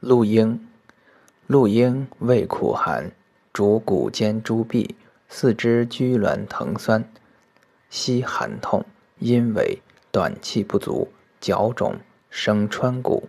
鹿英，鹿英味苦寒，主骨间诸痹，四肢拘挛疼酸，膝寒痛，阴痿，短气不足，脚肿，生川谷。